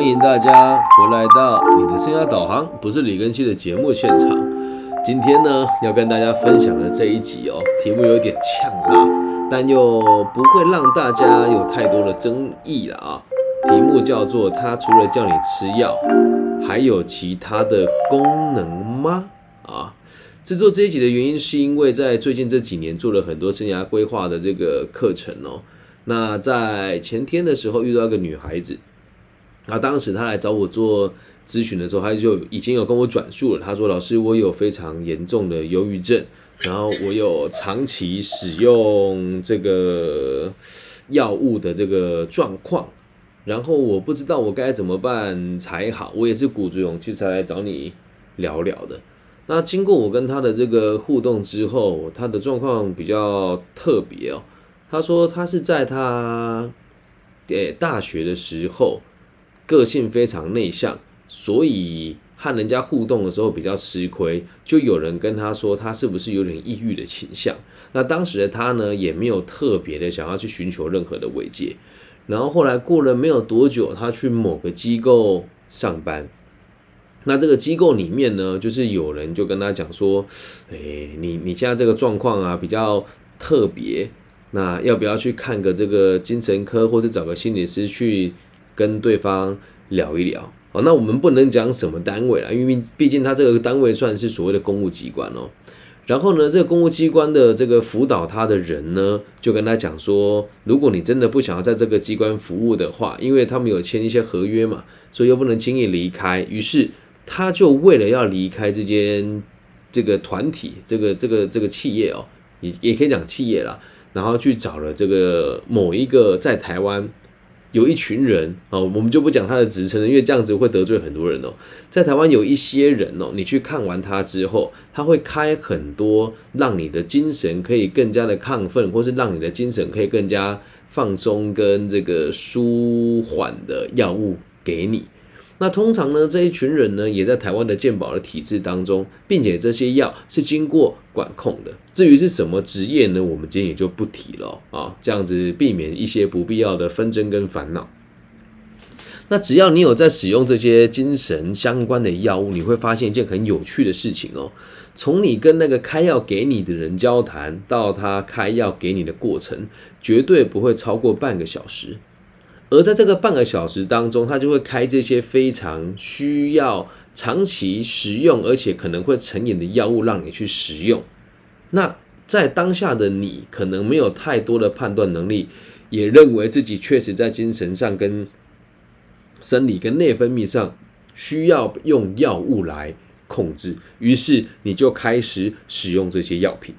欢迎大家回来到你的生涯导航，不是李根熙的节目现场。今天呢，要跟大家分享的这一集哦，题目有点呛辣，但又不会让大家有太多的争议了啊。题目叫做“它除了叫你吃药，还有其他的功能吗？”啊，制作这一集的原因是因为在最近这几年做了很多生涯规划的这个课程哦。那在前天的时候遇到一个女孩子，那当时他来找我做咨询的时候，他就已经有跟我转述了。他说：“老师，我有非常严重的忧郁症，然后我有长期使用这个药物的这个状况，然后我不知道我该怎么办才好。我也是鼓足勇气才来找你聊聊的。那经过我跟他的这个互动之后，他的状况比较特别哦。”他说，他是在他诶大学的时候，个性非常内向，所以和人家互动的时候比较吃亏。就有人跟他说，他是不是有点抑郁的倾向？那当时的他呢，也没有特别的想要去寻求任何的慰藉。然后后来过了没有多久，他去某个机构上班。那这个机构里面呢，就是有人就跟他讲说，诶，你你现在这个状况啊，比较特别。那要不要去看个这个精神科，或是找个心理师去跟对方聊一聊？哦，那我们不能讲什么单位了，因为毕竟他这个单位算是所谓的公务机关哦。然后呢，这个公务机关的这个辅导他的人呢，就跟他讲说，如果你真的不想要在这个机关服务的话，因为他们有签一些合约嘛，所以又不能轻易离开。于是他就为了要离开这间这个团体，这个这个这个企业哦，也也可以讲企业啦。然后去找了这个某一个在台湾有一群人哦，我们就不讲他的职称了，因为这样子会得罪很多人哦。在台湾有一些人哦，你去看完他之后，他会开很多让你的精神可以更加的亢奋，或是让你的精神可以更加放松跟这个舒缓的药物给你。那通常呢，这一群人呢，也在台湾的健保的体制当中，并且这些药是经过管控的。至于是什么职业呢，我们今天也就不提了啊，这样子避免一些不必要的纷争跟烦恼。那只要你有在使用这些精神相关的药物，你会发现一件很有趣的事情哦。从你跟那个开药给你的人交谈，到他开药给你的过程，绝对不会超过半个小时。而在这个半个小时当中，他就会开这些非常需要长期食用，而且可能会成瘾的药物让你去食用。那在当下的你，可能没有太多的判断能力，也认为自己确实在精神上、跟生理、跟内分泌上需要用药物来控制，于是你就开始使用这些药品。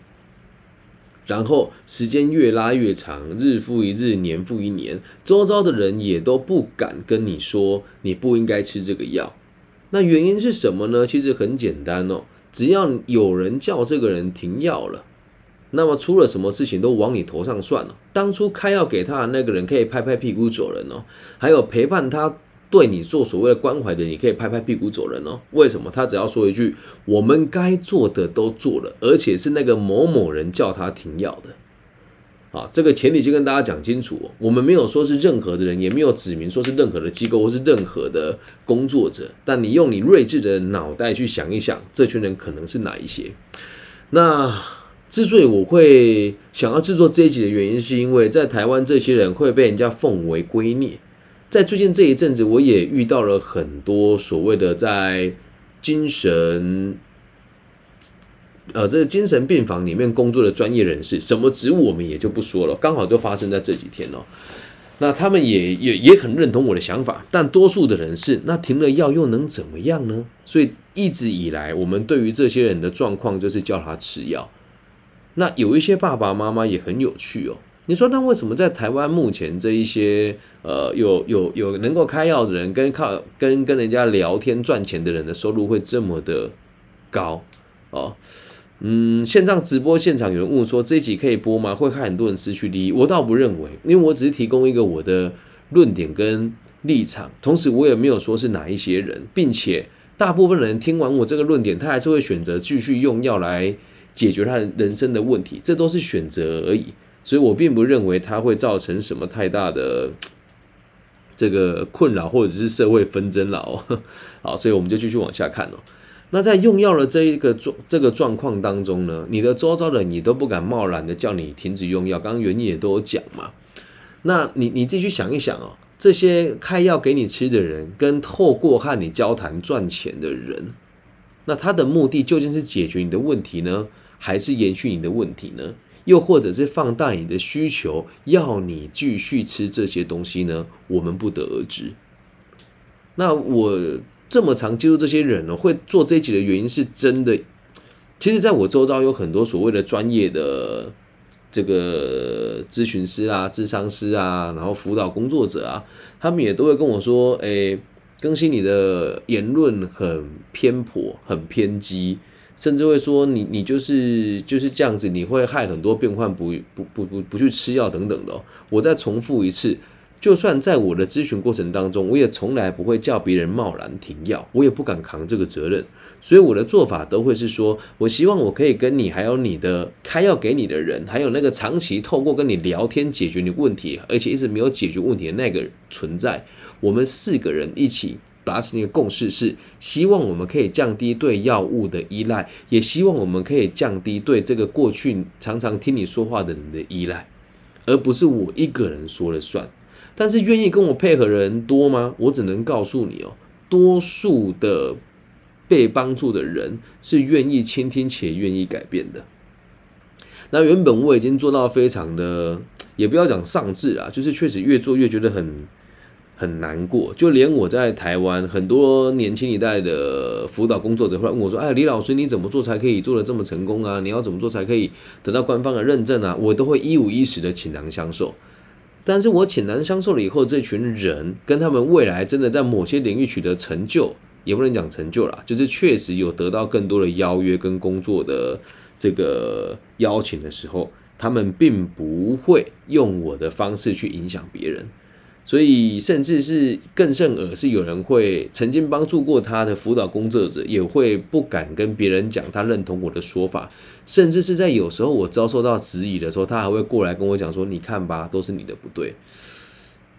然后时间越拉越长，日复一日，年复一年，周遭的人也都不敢跟你说你不应该吃这个药。那原因是什么呢？其实很简单哦，只要有人叫这个人停药了，那么出了什么事情都往你头上算了。当初开药给他的那个人可以拍拍屁股走人哦，还有陪伴他。对你做所谓的关怀的，你可以拍拍屁股走人哦。为什么？他只要说一句：“我们该做的都做了，而且是那个某某人叫他停药的。”好，这个前提先跟大家讲清楚。我们没有说是任何的人，也没有指明说是任何的机构或是任何的工作者。但你用你睿智的脑袋去想一想，这群人可能是哪一些？那之所以我会想要制作这一集的原因，是因为在台湾，这些人会被人家奉为圭臬。在最近这一阵子，我也遇到了很多所谓的在精神，呃，这个精神病房里面工作的专业人士，什么职务我们也就不说了，刚好就发生在这几天哦。那他们也也也很认同我的想法，但多数的人是，那停了药又能怎么样呢？所以一直以来，我们对于这些人的状况，就是叫他吃药。那有一些爸爸妈妈也很有趣哦。你说那为什么在台湾目前这一些呃有有有能够开药的人跟靠跟跟人家聊天赚钱的人的收入会这么的高哦？嗯，线上直播现场有人问说这一集可以播吗？会害很多人失去利益？我倒不认为，因为我只是提供一个我的论点跟立场，同时我也没有说是哪一些人，并且大部分人听完我这个论点，他还是会选择继续用药来解决他人生的问题，这都是选择而已。所以我并不认为它会造成什么太大的这个困扰或者是社会纷争了哦。好，所以我们就继续往下看哦。那在用药的这一个状这个状况当中呢，你的周遭的你都不敢贸然的叫你停止用药，刚刚原因也都有讲嘛。那你你自己去想一想哦，这些开药给你吃的人，跟透过和你交谈赚钱的人，那他的目的究竟是解决你的问题呢，还是延续你的问题呢？又或者是放大你的需求，要你继续吃这些东西呢？我们不得而知。那我。这么常接触这些人呢，会做这一集的原因是真的。其实，在我周遭有很多所谓的专业的这个咨询师啊、智商师啊，然后辅导工作者啊，他们也都会跟我说：“哎，更新你的言论很偏颇、很偏激，甚至会说你你就是就是这样子，你会害很多病患不不不不不去吃药等等的。”我再重复一次。就算在我的咨询过程当中，我也从来不会叫别人贸然停药，我也不敢扛这个责任，所以我的做法都会是说，我希望我可以跟你，还有你的开药给你的人，还有那个长期透过跟你聊天解决你问题，而且一直没有解决问题的那个存在，我们四个人一起达成一个共识，是希望我们可以降低对药物的依赖，也希望我们可以降低对这个过去常常听你说话的人的依赖，而不是我一个人说了算。但是愿意跟我配合的人多吗？我只能告诉你哦，多数的被帮助的人是愿意倾听且愿意改变的。那原本我已经做到非常的，也不要讲上智啊，就是确实越做越觉得很很难过。就连我在台湾很多年轻一代的辅导工作者会问我说：“哎，李老师，你怎么做才可以做的这么成功啊？你要怎么做才可以得到官方的认证啊？”我都会一五一十的倾囊相授。但是我倾囊相授了以后，这群人跟他们未来真的在某些领域取得成就，也不能讲成就啦，就是确实有得到更多的邀约跟工作的这个邀请的时候，他们并不会用我的方式去影响别人。所以，甚至是更甚而是有人会曾经帮助过他的辅导工作者，也会不敢跟别人讲他认同我的说法，甚至是在有时候我遭受到质疑的时候，他还会过来跟我讲说：“你看吧，都是你的不对。”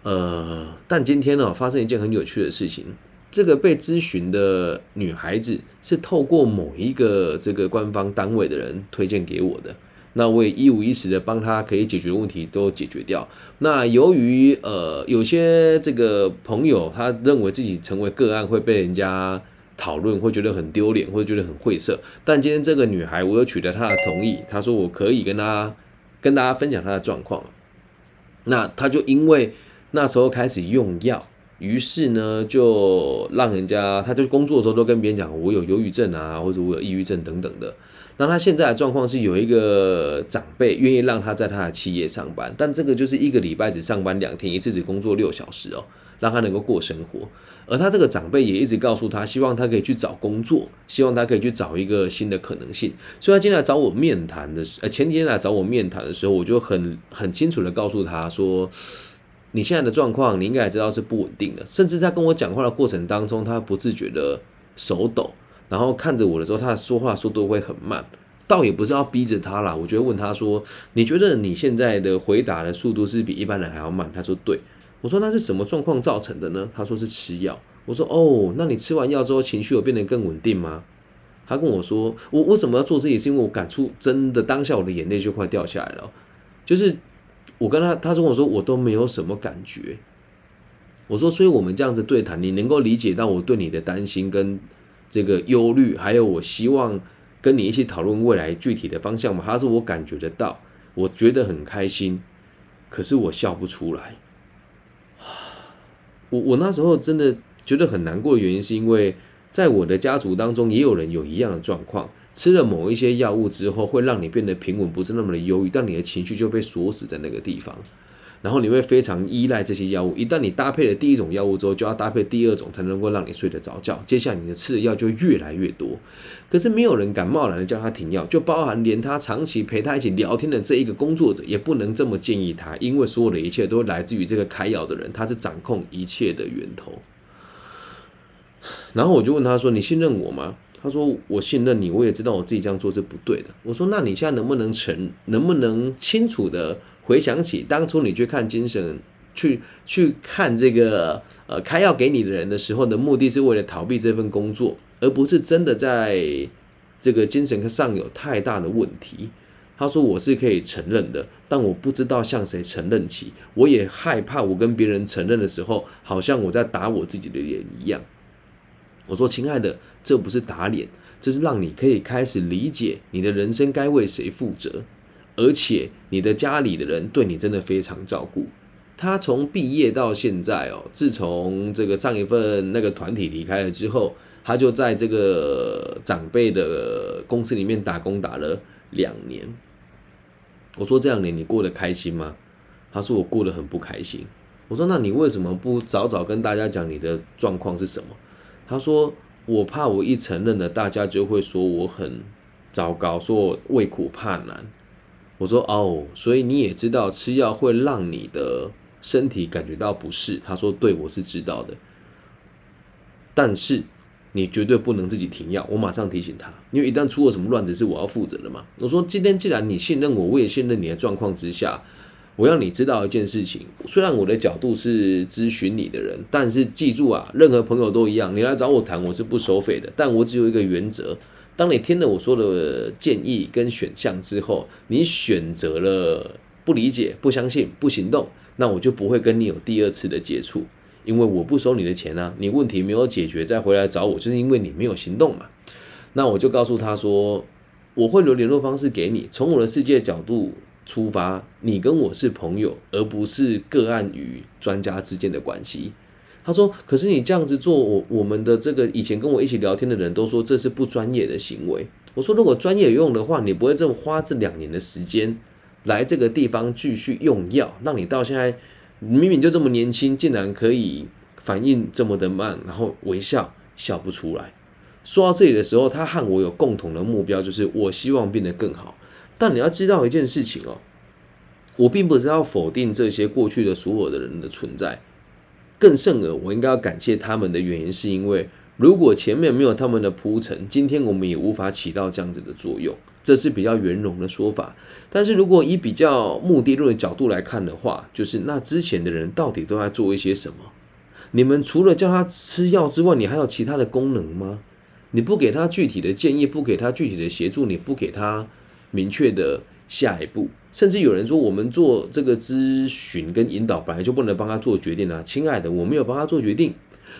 呃，但今天呢，发生一件很有趣的事情，这个被咨询的女孩子是透过某一个这个官方单位的人推荐给我的。那我也一五一十的帮他可以解决的问题都解决掉。那由于呃有些这个朋友他认为自己成为个案会被人家讨论，会觉得很丢脸，或者觉得很晦涩。但今天这个女孩，我有取得她的同意，她说我可以跟她跟大家分享她的状况。那她就因为那时候开始用药，于是呢就让人家，她就工作的时候都跟别人讲我有忧郁症啊，或者我有抑郁症等等的。那他现在的状况是有一个长辈愿意让他在他的企业上班，但这个就是一个礼拜只上班两天，一次只工作六小时哦，让他能够过生活。而他这个长辈也一直告诉他，希望他可以去找工作，希望他可以去找一个新的可能性。所以他今天来找我面谈的时，呃，前几天来找我面谈的时候，我就很很清楚的告诉他说，你现在的状况，你应该也知道是不稳定的。甚至在跟我讲话的过程当中，他不自觉的手抖。然后看着我的时候，他说话速度会很慢，倒也不是要逼着他啦。我就问他说：“你觉得你现在的回答的速度是比一般人还要慢？”他说：“对。”我说：“那是什么状况造成的呢？”他说：“是吃药。”我说：“哦，那你吃完药之后情绪有变得更稳定吗？”他跟我说：“我为什么要做这些？是因为我感触真的当下我的眼泪就快掉下来了。就是我跟他，他跟我说我都没有什么感觉。我说，所以我们这样子对谈，你能够理解到我对你的担心跟。”这个忧虑，还有我希望跟你一起讨论未来具体的方向嘛？他说我感觉得到，我觉得很开心，可是我笑不出来。我我那时候真的觉得很难过的原因，是因为在我的家族当中也有人有一样的状况，吃了某一些药物之后，会让你变得平稳，不是那么的忧郁，但你的情绪就被锁死在那个地方。然后你会非常依赖这些药物，一旦你搭配了第一种药物之后，就要搭配第二种才能够让你睡得着觉。接下来你的吃的药就越来越多，可是没有人敢贸然的叫他停药，就包含连他长期陪他一起聊天的这一个工作者，也不能这么建议他，因为所有的一切都来自于这个开药的人，他是掌控一切的源头。然后我就问他说：“你信任我吗？”他说：“我信任你，我也知道我自己这样做是不对的。”我说：“那你现在能不能承，能不能清楚的？”回想起当初你去看精神去去看这个呃开药给你的人的时候的目的是为了逃避这份工作，而不是真的在这个精神上有太大的问题。他说我是可以承认的，但我不知道向谁承认起，我也害怕我跟别人承认的时候，好像我在打我自己的脸一样。我说亲爱的，这不是打脸，这是让你可以开始理解你的人生该为谁负责，而且你的家里的人对你真的非常照顾。他从毕业到现在哦，自从这个上一份那个团体离开了之后，他就在这个长辈的公司里面打工打了两年。我说这两年你过得开心吗？他说我过得很不开心。我说那你为什么不早早跟大家讲你的状况是什么？他说我怕我一承认了，大家就会说我很糟糕，说我畏苦怕难。我说哦，所以你也知道吃药会让你的身体感觉到不适。他说对，我是知道的，但是。你绝对不能自己停药，我马上提醒他，因为一旦出了什么乱子，是我要负责的嘛。我说今天既然你信任我，我也信任你的状况之下，我要你知道一件事情。虽然我的角度是咨询你的人，但是记住啊，任何朋友都一样，你来找我谈，我是不收费的。但我只有一个原则：当你听了我说的建议跟选项之后，你选择了不理解、不相信、不行动，那我就不会跟你有第二次的接触。因为我不收你的钱啊，你问题没有解决再回来找我，就是因为你没有行动嘛。那我就告诉他说，我会留联络方式给你。从我的世界角度出发，你跟我是朋友，而不是个案与专家之间的关系。他说，可是你这样子做，我我们的这个以前跟我一起聊天的人都说这是不专业的行为。我说，如果专业有用的话，你不会这么花这两年的时间来这个地方继续用药，让你到现在。明明就这么年轻，竟然可以反应这么的慢，然后微笑笑不出来。说到这里的时候，他和我有共同的目标，就是我希望变得更好。但你要知道一件事情哦，我并不是要否定这些过去的所有的人的存在，更甚而我应该要感谢他们的原因，是因为。如果前面没有他们的铺陈，今天我们也无法起到这样子的作用，这是比较圆融的说法。但是如果以比较目的论的角度来看的话，就是那之前的人到底都在做一些什么？你们除了叫他吃药之外，你还有其他的功能吗？你不给他具体的建议，不给他具体的协助，你不给他明确的下一步，甚至有人说我们做这个咨询跟引导本来就不能帮他做决定啊，亲爱的，我没有帮他做决定。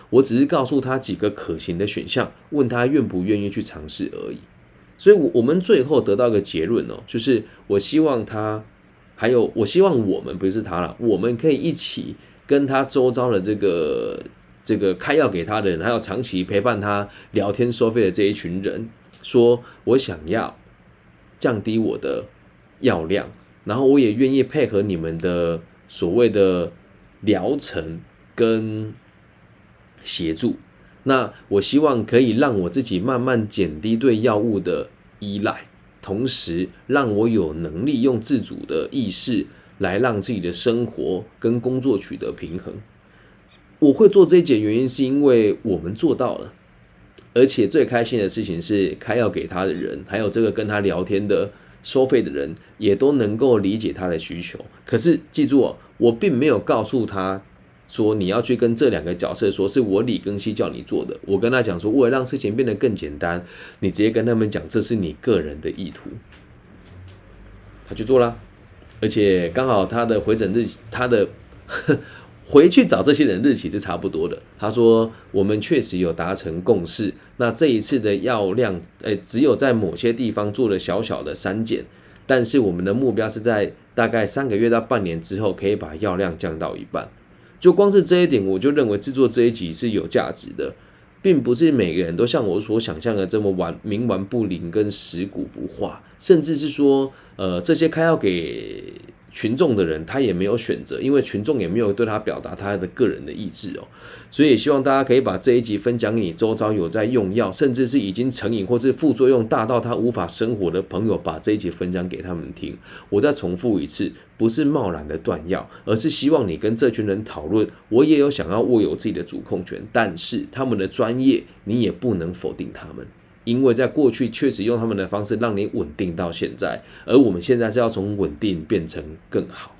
我只是告诉他几个可行的选项，问他愿不愿意去尝试而已。所以，我我们最后得到一个结论哦，就是我希望他，还有我希望我们不是他了，我们可以一起跟他周遭的这个这个开药给他的人，还有长期陪伴他聊天收费的这一群人，说我想要降低我的药量，然后我也愿意配合你们的所谓的疗程跟。协助，那我希望可以让我自己慢慢减低对药物的依赖，同时让我有能力用自主的意识来让自己的生活跟工作取得平衡。我会做这一件原因是因为我们做到了，而且最开心的事情是开药给他的人，还有这个跟他聊天的收费的人，也都能够理解他的需求。可是记住哦，我并没有告诉他。说你要去跟这两个角色说，是我李庚希叫你做的。我跟他讲说，为了让事情变得更简单，你直接跟他们讲，这是你个人的意图。他去做了，而且刚好他的回诊日，他的回去找这些人日期是差不多的。他说我们确实有达成共识。那这一次的药量，诶，只有在某些地方做了小小的删减，但是我们的目标是在大概三个月到半年之后，可以把药量降到一半。就光是这一点，我就认为制作这一集是有价值的，并不是每个人都像我所想象的这么顽冥顽不灵跟食古不化，甚至是说，呃，这些开药给。群众的人他也没有选择，因为群众也没有对他表达他的个人的意志哦，所以希望大家可以把这一集分享给你周遭有在用药，甚至是已经成瘾或是副作用大到他无法生活的朋友，把这一集分享给他们听。我再重复一次，不是贸然的断药，而是希望你跟这群人讨论。我也有想要握有自己的主控权，但是他们的专业你也不能否定他们。因为在过去确实用他们的方式让你稳定到现在，而我们现在是要从稳定变成更好，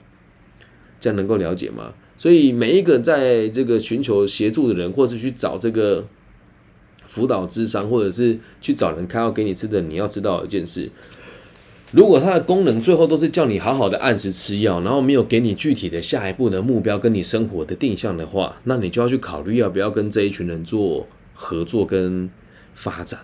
这样能够了解吗？所以每一个在这个寻求协助的人，或是去找这个辅导智商，或者是去找人开药给你吃的，你要知道一件事：如果它的功能最后都是叫你好好的按时吃药，然后没有给你具体的下一步的目标跟你生活的定向的话，那你就要去考虑要不要跟这一群人做合作跟发展。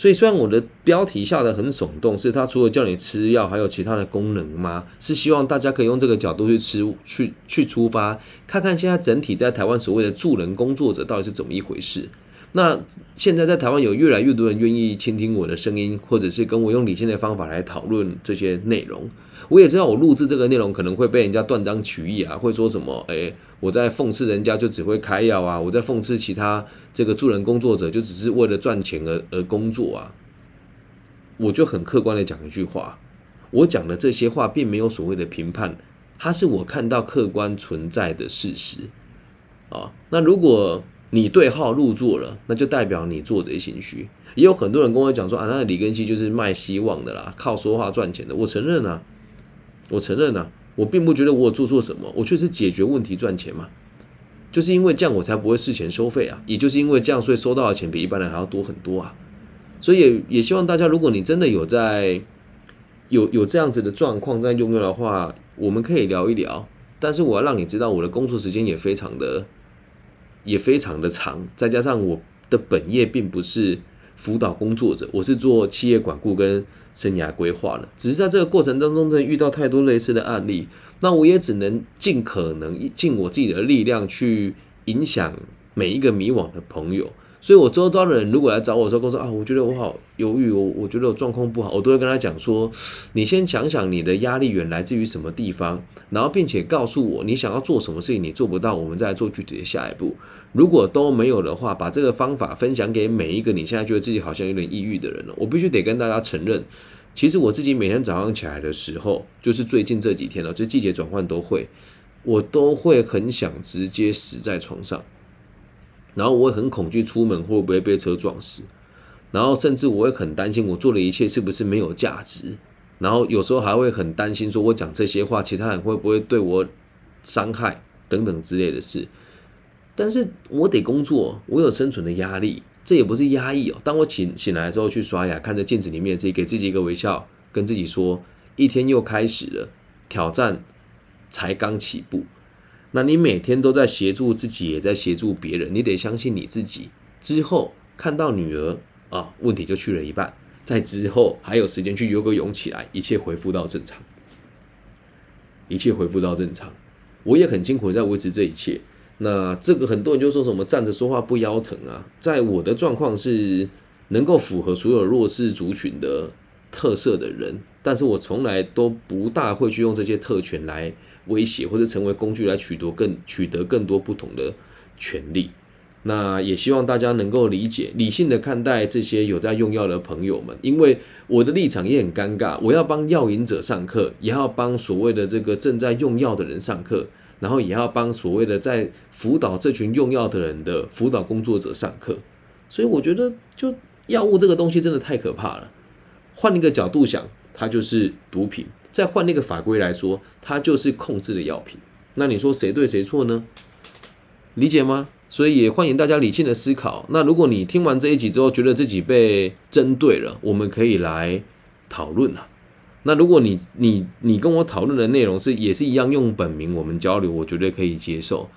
所以，虽然我的标题下的很耸动，是它除了叫你吃药，还有其他的功能吗？是希望大家可以用这个角度去吃，去去出发，看看现在整体在台湾所谓的助人工作者到底是怎么一回事。那现在在台湾有越来越多人愿意倾听我的声音，或者是跟我用理性的方法来讨论这些内容。我也知道我录制这个内容可能会被人家断章取义啊，会说什么？诶，我在讽刺人家就只会开药啊，我在讽刺其他这个助人工作者就只是为了赚钱而而工作啊。我就很客观的讲一句话，我讲的这些话并没有所谓的评判，它是我看到客观存在的事实啊。那如果你对号入座了，那就代表你做贼心虚。也有很多人跟我讲说啊，那李根熙就是卖希望的啦，靠说话赚钱的。我承认啊，我承认啊，我并不觉得我有做错什么，我确实解决问题赚钱嘛。就是因为这样，我才不会事前收费啊。也就是因为这样，所以收到的钱比一般人还要多很多啊。所以也也希望大家，如果你真的有在有有这样子的状况在用药的话，我们可以聊一聊。但是我要让你知道，我的工作时间也非常的也非常的长，再加上我的本业并不是辅导工作者，我是做企业管顾跟生涯规划了。只是在这个过程当中，真的遇到太多类似的案例，那我也只能尽可能尽我自己的力量去影响每一个迷惘的朋友。所以，我周遭的人如果来找我的时候，跟我说啊，我觉得我好犹豫，我我觉得我状况不好，我都会跟他讲说，你先想想你的压力源来自于什么地方，然后并且告诉我你想要做什么事情，你做不到，我们再来做具体的下一步。如果都没有的话，把这个方法分享给每一个你现在觉得自己好像有点抑郁的人了。我必须得跟大家承认，其实我自己每天早上起来的时候，就是最近这几天了，就季节转换都会，我都会很想直接死在床上。然后我会很恐惧出门会不会被车撞死，然后甚至我会很担心我做的一切是不是没有价值，然后有时候还会很担心说我讲这些话，其他人会不会对我伤害等等之类的事。但是我得工作，我有生存的压力，这也不是压抑哦。当我醒醒来之后去刷牙，看着镜子里面自己，给自己一个微笑，跟自己说，一天又开始了，挑战才刚起步。那你每天都在协助自己，也在协助别人，你得相信你自己。之后看到女儿啊，问题就去了一半。在之后还有时间去游个泳起来，一切恢复到正常，一切恢复到正常。我也很辛苦在维持这一切。那这个很多人就说什么站着说话不腰疼啊，在我的状况是能够符合所有弱势族群的特色的人，但是我从来都不大会去用这些特权来。威胁或者成为工具来取得更取得更多不同的权利，那也希望大家能够理解理性的看待这些有在用药的朋友们，因为我的立场也很尴尬，我要帮药瘾者上课，也要帮所谓的这个正在用药的人上课，然后也要帮所谓的在辅导这群用药的人的辅导工作者上课，所以我觉得就药物这个东西真的太可怕了，换一个角度想，它就是毒品。再换那个法规来说，它就是控制的药品。那你说谁对谁错呢？理解吗？所以也欢迎大家理性的思考。那如果你听完这一集之后，觉得自己被针对了，我们可以来讨论了。那如果你你你跟我讨论的内容是也是一样用本名，我们交流，我绝对可以接受。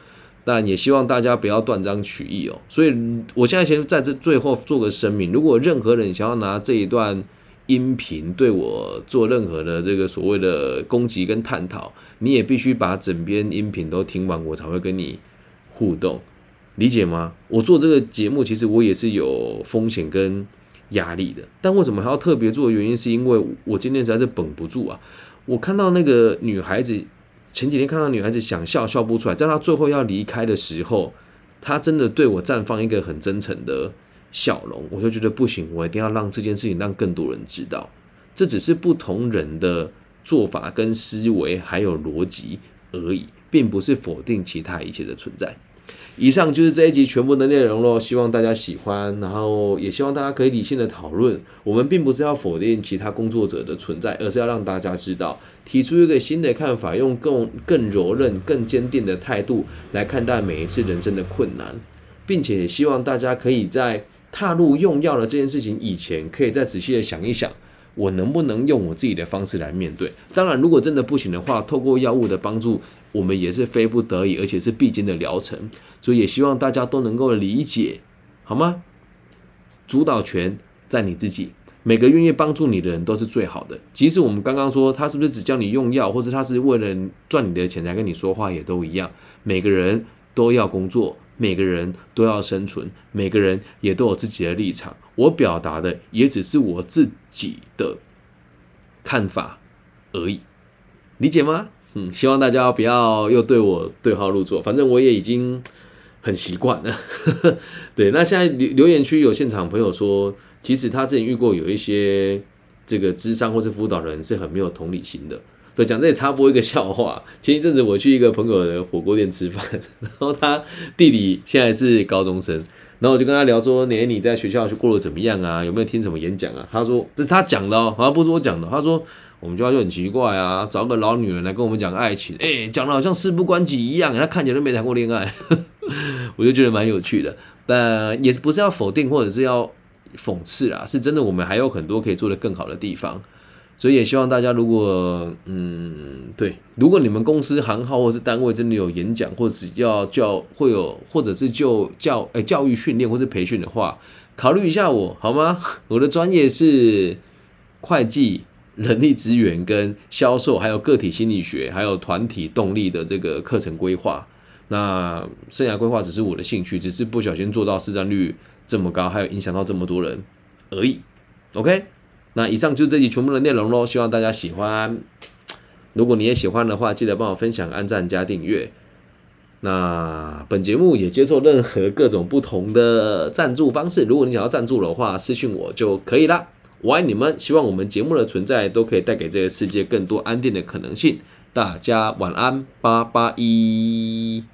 但也希望大家不要断章取义哦。所以我现在先在这最后做个声明：如果任何人想要拿这一段，音频对我做任何的这个所谓的攻击跟探讨，你也必须把整篇音频都听完，我才会跟你互动，理解吗？我做这个节目，其实我也是有风险跟压力的，但为什么还要特别做？原因是因为我今天实在是绷不住啊！我看到那个女孩子，前几天看到女孩子想笑笑不出来，在她最后要离开的时候，她真的对我绽放一个很真诚的。笑容，我就觉得不行，我一定要让这件事情让更多人知道。这只是不同人的做法跟思维还有逻辑而已，并不是否定其他一切的存在。以上就是这一集全部的内容喽，希望大家喜欢，然后也希望大家可以理性的讨论。我们并不是要否定其他工作者的存在，而是要让大家知道，提出一个新的看法，用更更柔韧、更坚定的态度来看待每一次人生的困难，并且也希望大家可以在踏入用药的这件事情以前，可以再仔细的想一想，我能不能用我自己的方式来面对。当然，如果真的不行的话，透过药物的帮助。我们也是非不得已，而且是必经的疗程，所以也希望大家都能够理解，好吗？主导权在你自己，每个愿意帮助你的人都是最好的。即使我们刚刚说他是不是只教你用药，或是他是为了赚你的钱才跟你说话，也都一样。每个人都要工作，每个人都要生存，每个人也都有自己的立场。我表达的也只是我自己的看法而已，理解吗？嗯，希望大家不要又对我对号入座，反正我也已经很习惯了。对，那现在留留言区有现场朋友说，其实他之前遇过有一些这个智商或是辅导人是很没有同理心的。对，讲这里插播一个笑话，前一阵子我去一个朋友的火锅店吃饭，然后他弟弟现在是高中生，然后我就跟他聊说，年你在学校去过得怎么样啊？有没有听什么演讲啊？他说这是他讲的哦，好像不是我讲的。他说。我们学校就很奇怪啊，找个老女人来跟我们讲爱情，哎，讲的好像事不关己一样，他看起来都没谈过恋爱，我就觉得蛮有趣的。但也不是要否定或者是要讽刺啦，是真的，我们还有很多可以做得更好的地方。所以也希望大家，如果嗯，对，如果你们公司行号或是单位真的有演讲，或者要教会有，或者是就教诶教育训练或是培训的话，考虑一下我好吗？我的专业是会计。人力资源跟销售，还有个体心理学，还有团体动力的这个课程规划。那生涯规划只是我的兴趣，只是不小心做到市占率这么高，还有影响到这么多人而已。OK，那以上就是这集全部的内容喽，希望大家喜欢。如果你也喜欢的话，记得帮我分享、按赞加订阅。那本节目也接受任何各种不同的赞助方式，如果你想要赞助的话，私信我就可以了。我爱你们，希望我们节目的存在都可以带给这个世界更多安定的可能性。大家晚安，八八一。